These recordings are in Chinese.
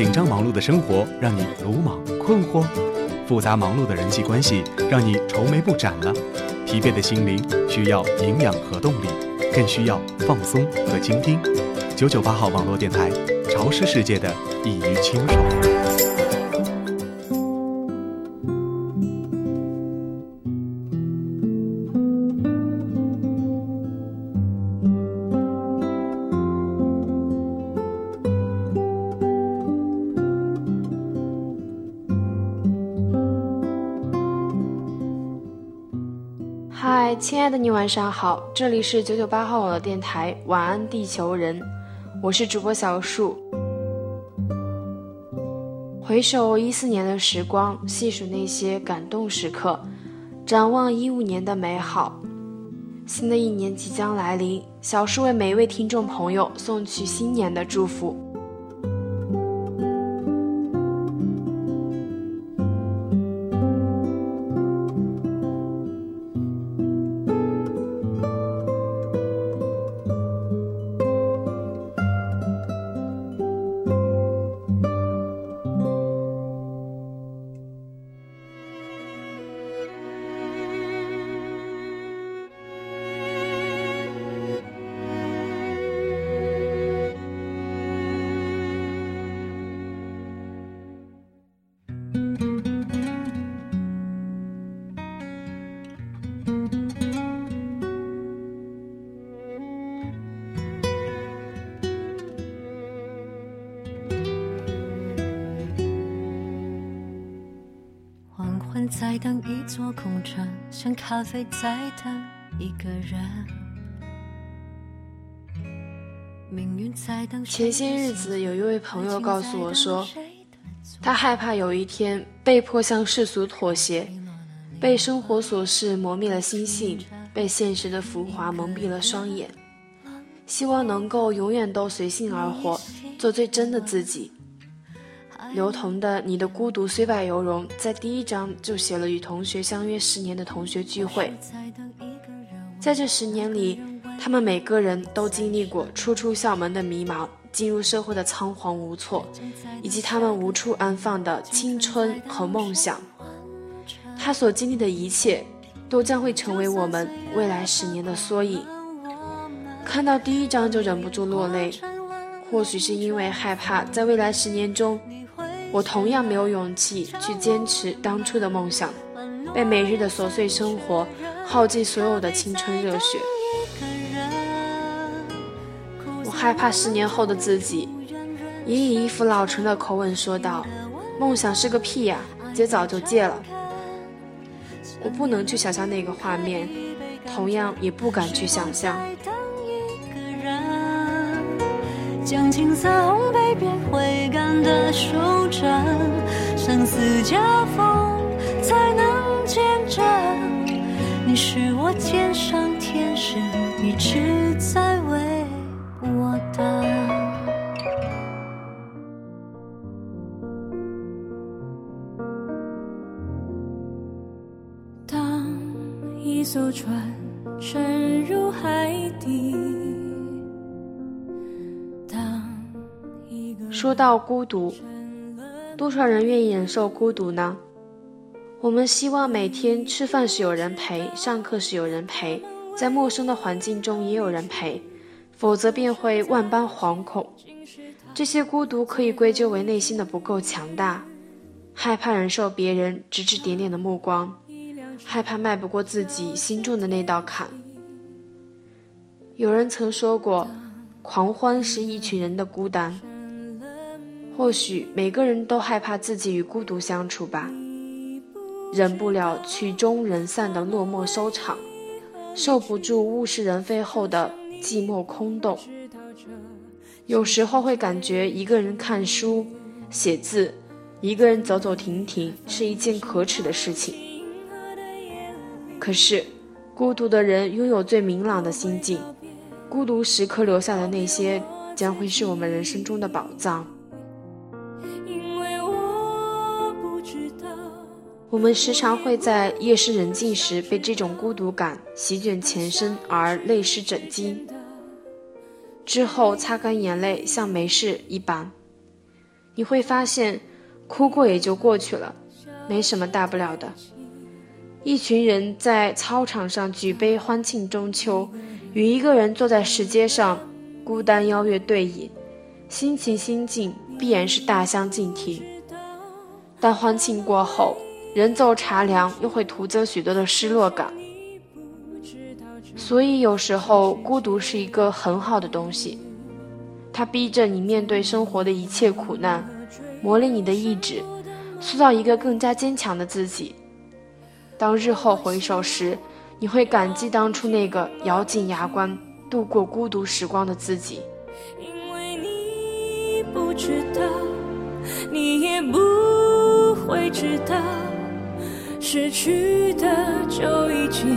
紧张忙碌的生活让你鲁莽困惑，复杂忙碌的人际关系让你愁眉不展了，疲惫的心灵需要营养和动力，更需要放松和倾听。九九八号网络电台，潮湿世界的一隅清爽。亲爱的你，晚上好，这里是九九八号网络电台，晚安地球人，我是主播小树。回首一四年的时光，细数那些感动时刻，展望一五年的美好，新的一年即将来临，小树为每一位听众朋友送去新年的祝福。等一座空城，像咖啡在等一个人。前些日子，有一位朋友告诉我说，他害怕有一天被迫向世俗妥协，被生活琐事磨灭了心性，被现实的浮华蒙蔽了双眼，希望能够永远都随性而活，做最真的自己。刘同的《你的孤独虽败犹荣》在第一章就写了与同学相约十年的同学聚会，在这十年里，他们每个人都经历过初出校门的迷茫，进入社会的仓皇无措，以及他们无处安放的青春和梦想。他所经历的一切，都将会成为我们未来十年的缩影。看到第一章就忍不住落泪，或许是因为害怕在未来十年中。我同样没有勇气去坚持当初的梦想，被每日的琐碎生活耗尽所有的青春热血。我害怕十年后的自己，也以一副老成的口吻说道：“梦想是个屁呀，姐早就戒了。”我不能去想象那个画面，同样也不敢去想象。将青涩烘焙变回甘的手掌，生死交锋才能见证。你是我肩上天使，一直在为我等。当一艘船沉入海底。说到孤独，多少人愿意忍受孤独呢？我们希望每天吃饭时有人陪，上课时有人陪，在陌生的环境中也有人陪，否则便会万般惶恐。这些孤独可以归咎为内心的不够强大，害怕忍受别人指指点点的目光，害怕迈不过自己心中的那道坎。有人曾说过，狂欢是一群人的孤单。或许每个人都害怕自己与孤独相处吧，忍不了曲终人散的落寞收场，受不住物是人非后的寂寞空洞。有时候会感觉一个人看书、写字，一个人走走停停是一件可耻的事情。可是，孤独的人拥有最明朗的心境，孤独时刻留下的那些，将会是我们人生中的宝藏。我们时常会在夜深人静时被这种孤独感席卷全身而泪湿枕巾，之后擦干眼泪像没事一般。你会发现，哭过也就过去了，没什么大不了的。一群人在操场上举杯欢庆中秋，与一个人坐在石阶上孤单邀月对饮，心情心境必然是大相径庭。但欢庆过后，人走茶凉，又会徒增许多的失落感。所以有时候孤独是一个很好的东西，它逼着你面对生活的一切苦难，磨砺你的意志，塑造一个更加坚强的自己。当日后回首时，你会感激当初那个咬紧牙关度过孤独时光的自己。因为你不知道，你也不会知道，失去的就已经。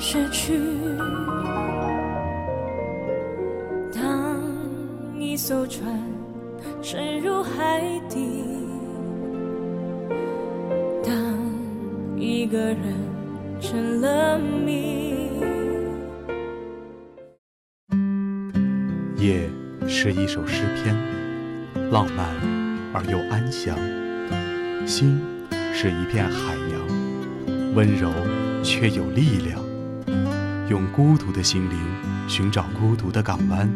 失去。当一艘船沉入海底，当一个人成了谜。夜是一首诗篇，浪漫而又安详；心是一片海洋，温柔却有力量。用孤独的心灵寻找孤独的港湾。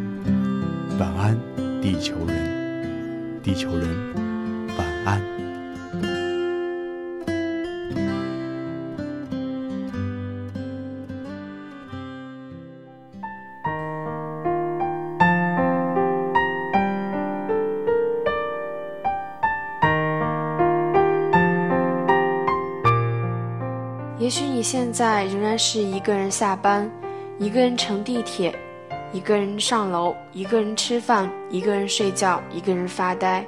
晚安，地球人，地球人，现在仍然是一个人下班，一个人乘地铁，一个人上楼，一个人吃饭，一个人睡觉，一个人发呆。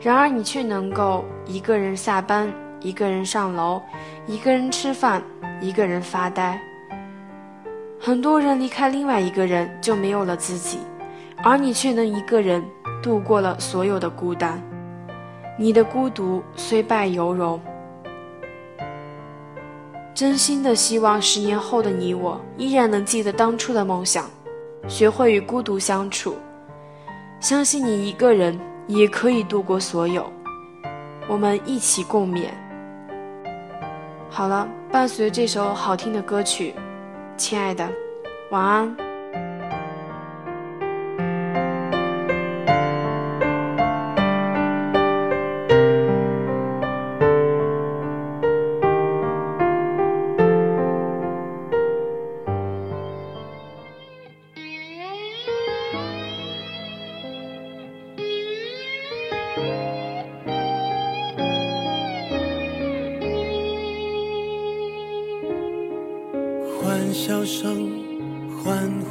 然而你却能够一个人下班，一个人上楼，一个人吃饭，一个人发呆。很多人离开另外一个人就没有了自己，而你却能一个人度过了所有的孤单。你的孤独虽败犹荣。真心的希望，十年后的你我依然能记得当初的梦想，学会与孤独相处。相信你一个人也可以度过所有，我们一起共勉。好了，伴随这首好听的歌曲，亲爱的，晚安。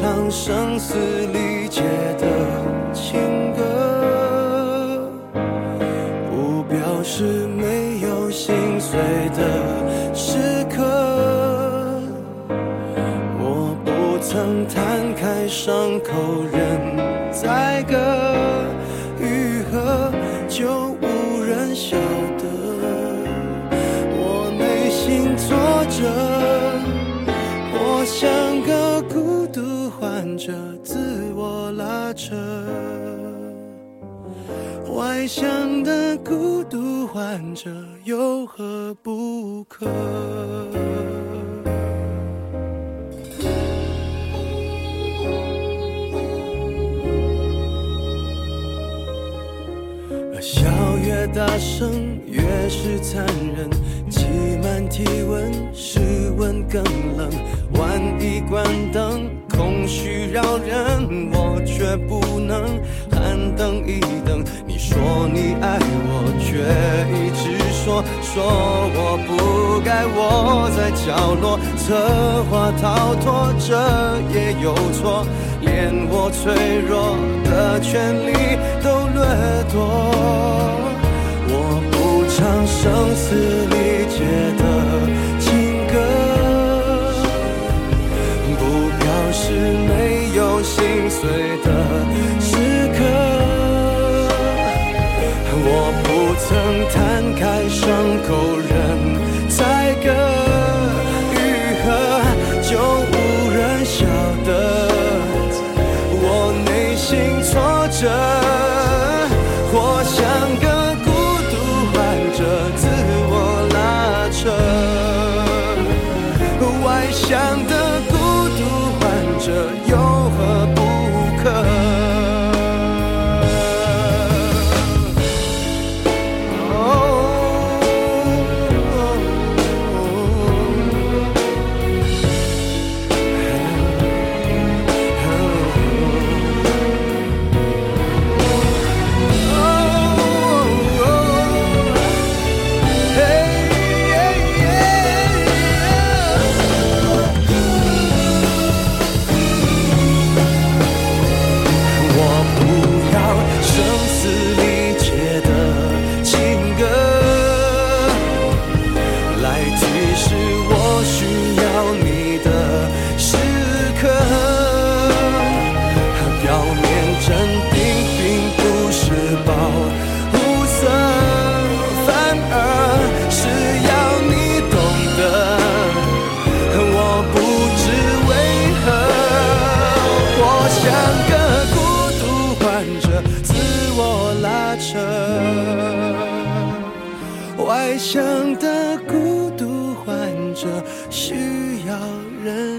唱声嘶力竭的情歌，不表示没有心碎的时刻。我不曾摊开伤口任宰割，愈合就无人晓得。我内心挫折，我像外向的孤独患者有何不可？笑越大声，越是残忍。挤满体温，室温更冷。万一关灯，空虚扰人，我却不能喊等一。却一直说说我不该窝在角落，策划逃脱，这也有错。连我脆弱的权利都掠夺。我不唱声嘶力竭的等他想的孤独患者需要人